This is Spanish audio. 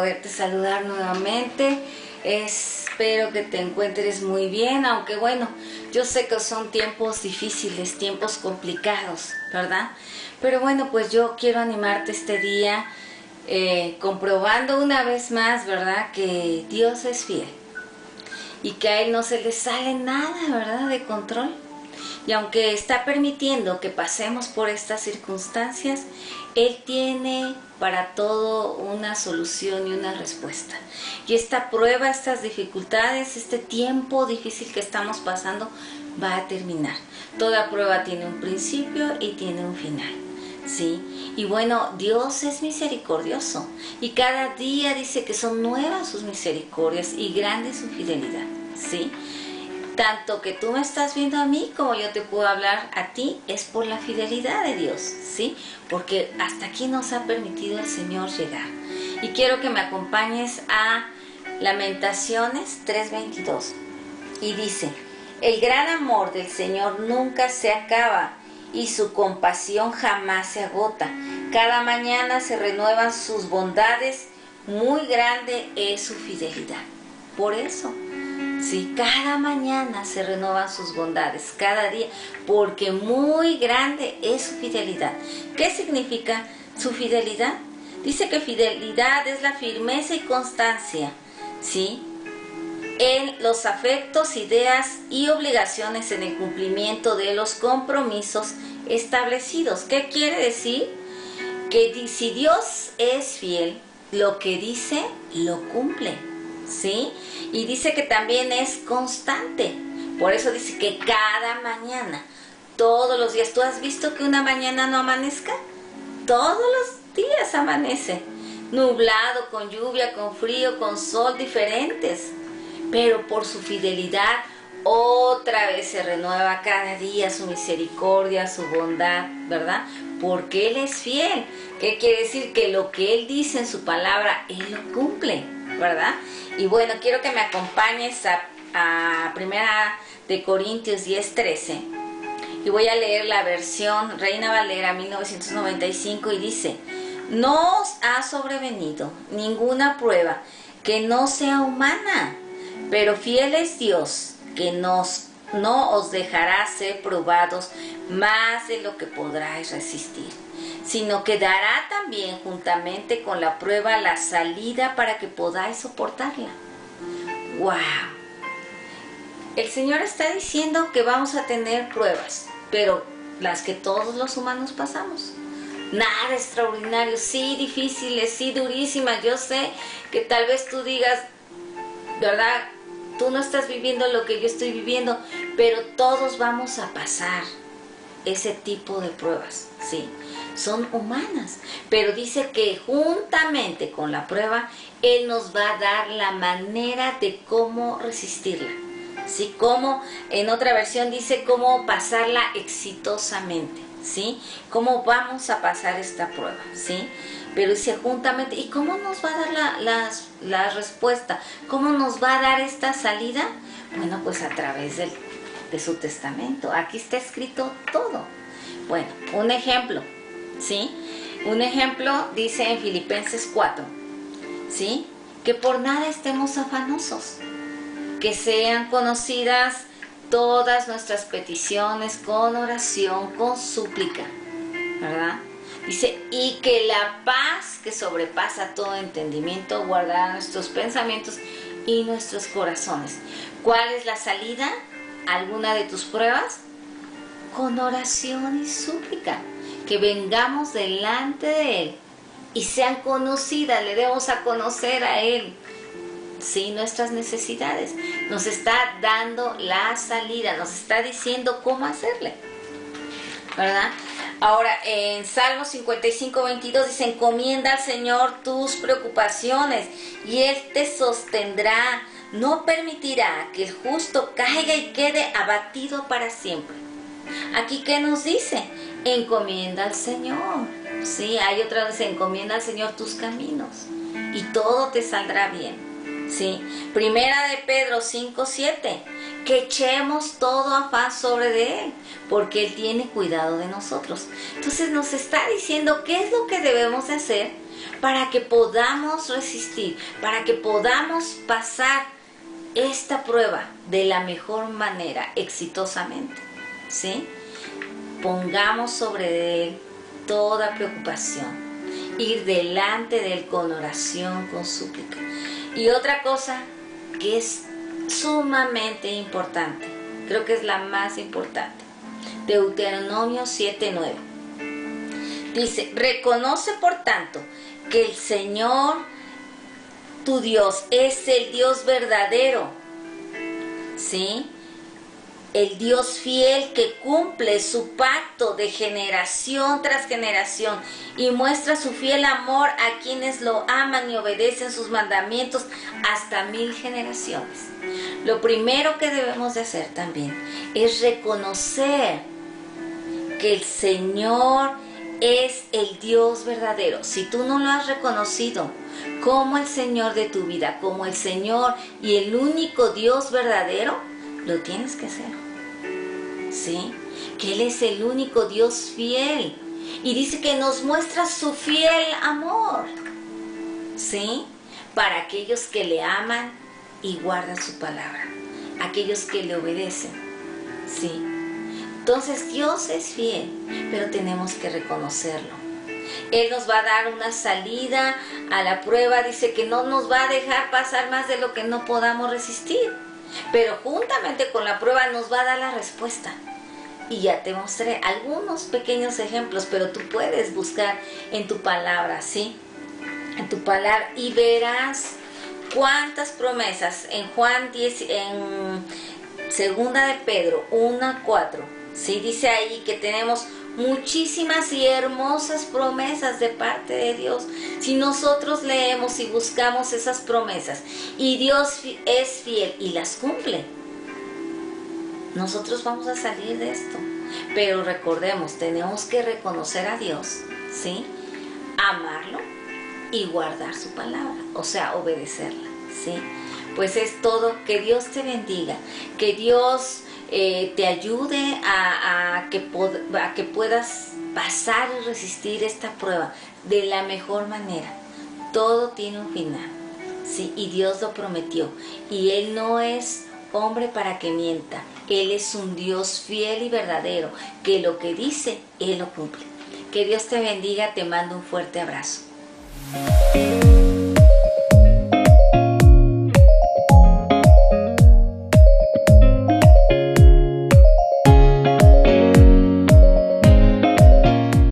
poderte saludar nuevamente. Espero que te encuentres muy bien, aunque bueno, yo sé que son tiempos difíciles, tiempos complicados, ¿verdad? Pero bueno, pues yo quiero animarte este día eh, comprobando una vez más, ¿verdad? Que Dios es fiel y que a Él no se le sale nada, ¿verdad? De control. Y aunque está permitiendo que pasemos por estas circunstancias, Él tiene para todo una solución y una respuesta. Y esta prueba, estas dificultades, este tiempo difícil que estamos pasando va a terminar. Toda prueba tiene un principio y tiene un final. ¿Sí? Y bueno, Dios es misericordioso y cada día dice que son nuevas sus misericordias y grande su fidelidad. ¿Sí? Tanto que tú me estás viendo a mí como yo te puedo hablar a ti es por la fidelidad de Dios, ¿sí? Porque hasta aquí nos ha permitido el Señor llegar. Y quiero que me acompañes a Lamentaciones 3:22. Y dice, el gran amor del Señor nunca se acaba y su compasión jamás se agota. Cada mañana se renuevan sus bondades, muy grande es su fidelidad. Por eso Sí, cada mañana se renovan sus bondades, cada día, porque muy grande es su fidelidad. ¿Qué significa su fidelidad? Dice que fidelidad es la firmeza y constancia, ¿sí? En los afectos, ideas y obligaciones en el cumplimiento de los compromisos establecidos. ¿Qué quiere decir? Que si Dios es fiel, lo que dice, lo cumple. ¿Sí? Y dice que también es constante. Por eso dice que cada mañana, todos los días, ¿tú has visto que una mañana no amanezca? Todos los días amanece. Nublado, con lluvia, con frío, con sol, diferentes. Pero por su fidelidad, otra vez se renueva cada día su misericordia, su bondad, ¿verdad? Porque Él es fiel. ¿Qué quiere decir? Que lo que Él dice en su palabra, Él lo cumple, ¿verdad? Y bueno, quiero que me acompañes a, a Primera de Corintios 10, 13. Y voy a leer la versión Reina Valera 1995 y dice, no os ha sobrevenido ninguna prueba que no sea humana, pero fiel es Dios que nos, no os dejará ser probados más de lo que podráis resistir sino que dará también juntamente con la prueba la salida para que podáis soportarla. ¡Wow! El Señor está diciendo que vamos a tener pruebas, pero las que todos los humanos pasamos. Nada extraordinario, sí difíciles, sí durísimas. Yo sé que tal vez tú digas, ¿verdad? Tú no estás viviendo lo que yo estoy viviendo, pero todos vamos a pasar ese tipo de pruebas, sí son humanas, pero dice que juntamente con la prueba, Él nos va a dar la manera de cómo resistirla. ¿Sí? Como en otra versión dice cómo pasarla exitosamente, ¿sí? Cómo vamos a pasar esta prueba, ¿sí? Pero dice juntamente, ¿y cómo nos va a dar la, la respuesta? ¿Cómo nos va a dar esta salida? Bueno, pues a través del, de su testamento. Aquí está escrito todo. Bueno, un ejemplo. ¿Sí? Un ejemplo dice en Filipenses 4, ¿sí? Que por nada estemos afanosos, que sean conocidas todas nuestras peticiones con oración, con súplica, ¿verdad? Dice, y que la paz que sobrepasa todo entendimiento guardará nuestros pensamientos y nuestros corazones. ¿Cuál es la salida? ¿Alguna de tus pruebas? Con oración y súplica que vengamos delante de Él y sean conocidas, le debemos a conocer a Él, sí, nuestras necesidades. Nos está dando la salida, nos está diciendo cómo hacerle, ¿verdad? Ahora, en Salmo 55, 22 dice, encomienda al Señor tus preocupaciones y Él te sostendrá, no permitirá que el justo caiga y quede abatido para siempre. Aquí, ¿qué nos dice? encomienda al Señor. Sí, hay otra vez, encomienda al Señor tus caminos y todo te saldrá bien. Sí, primera de Pedro 5, 7, que echemos todo afán sobre de Él, porque Él tiene cuidado de nosotros. Entonces nos está diciendo qué es lo que debemos hacer para que podamos resistir, para que podamos pasar esta prueba de la mejor manera, exitosamente. ¿Sí? Pongamos sobre él toda preocupación, ir delante de él con oración, con súplica. Y otra cosa que es sumamente importante, creo que es la más importante, Deuteronomio 7:9. Dice, reconoce por tanto que el Señor, tu Dios, es el Dios verdadero. ¿Sí? El Dios fiel que cumple su pacto de generación tras generación y muestra su fiel amor a quienes lo aman y obedecen sus mandamientos hasta mil generaciones. Lo primero que debemos de hacer también es reconocer que el Señor es el Dios verdadero. Si tú no lo has reconocido como el Señor de tu vida, como el Señor y el único Dios verdadero, lo tienes que hacer. ¿Sí? Que Él es el único Dios fiel. Y dice que nos muestra su fiel amor. ¿Sí? Para aquellos que le aman y guardan su palabra. Aquellos que le obedecen. ¿Sí? Entonces Dios es fiel, pero tenemos que reconocerlo. Él nos va a dar una salida a la prueba, dice que no nos va a dejar pasar más de lo que no podamos resistir. Pero juntamente con la prueba nos va a dar la respuesta. Y ya te mostré algunos pequeños ejemplos, pero tú puedes buscar en tu palabra, ¿sí? En tu palabra y verás cuántas promesas en Juan 10, en segunda de Pedro 1 4, ¿sí? Dice ahí que tenemos muchísimas y hermosas promesas de parte de Dios. Si nosotros leemos y buscamos esas promesas y Dios es fiel y las cumple, nosotros vamos a salir de esto. Pero recordemos, tenemos que reconocer a Dios, ¿sí? Amarlo y guardar su palabra, o sea, obedecerla, ¿sí? Pues es todo, que Dios te bendiga, que Dios eh, te ayude a, que que puedas pasar y resistir esta prueba de la mejor manera. Todo tiene un final, ¿sí? Y Dios lo prometió. Y Él no es hombre para que mienta. Él es un Dios fiel y verdadero, que lo que dice, Él lo cumple. Que Dios te bendiga, te mando un fuerte abrazo.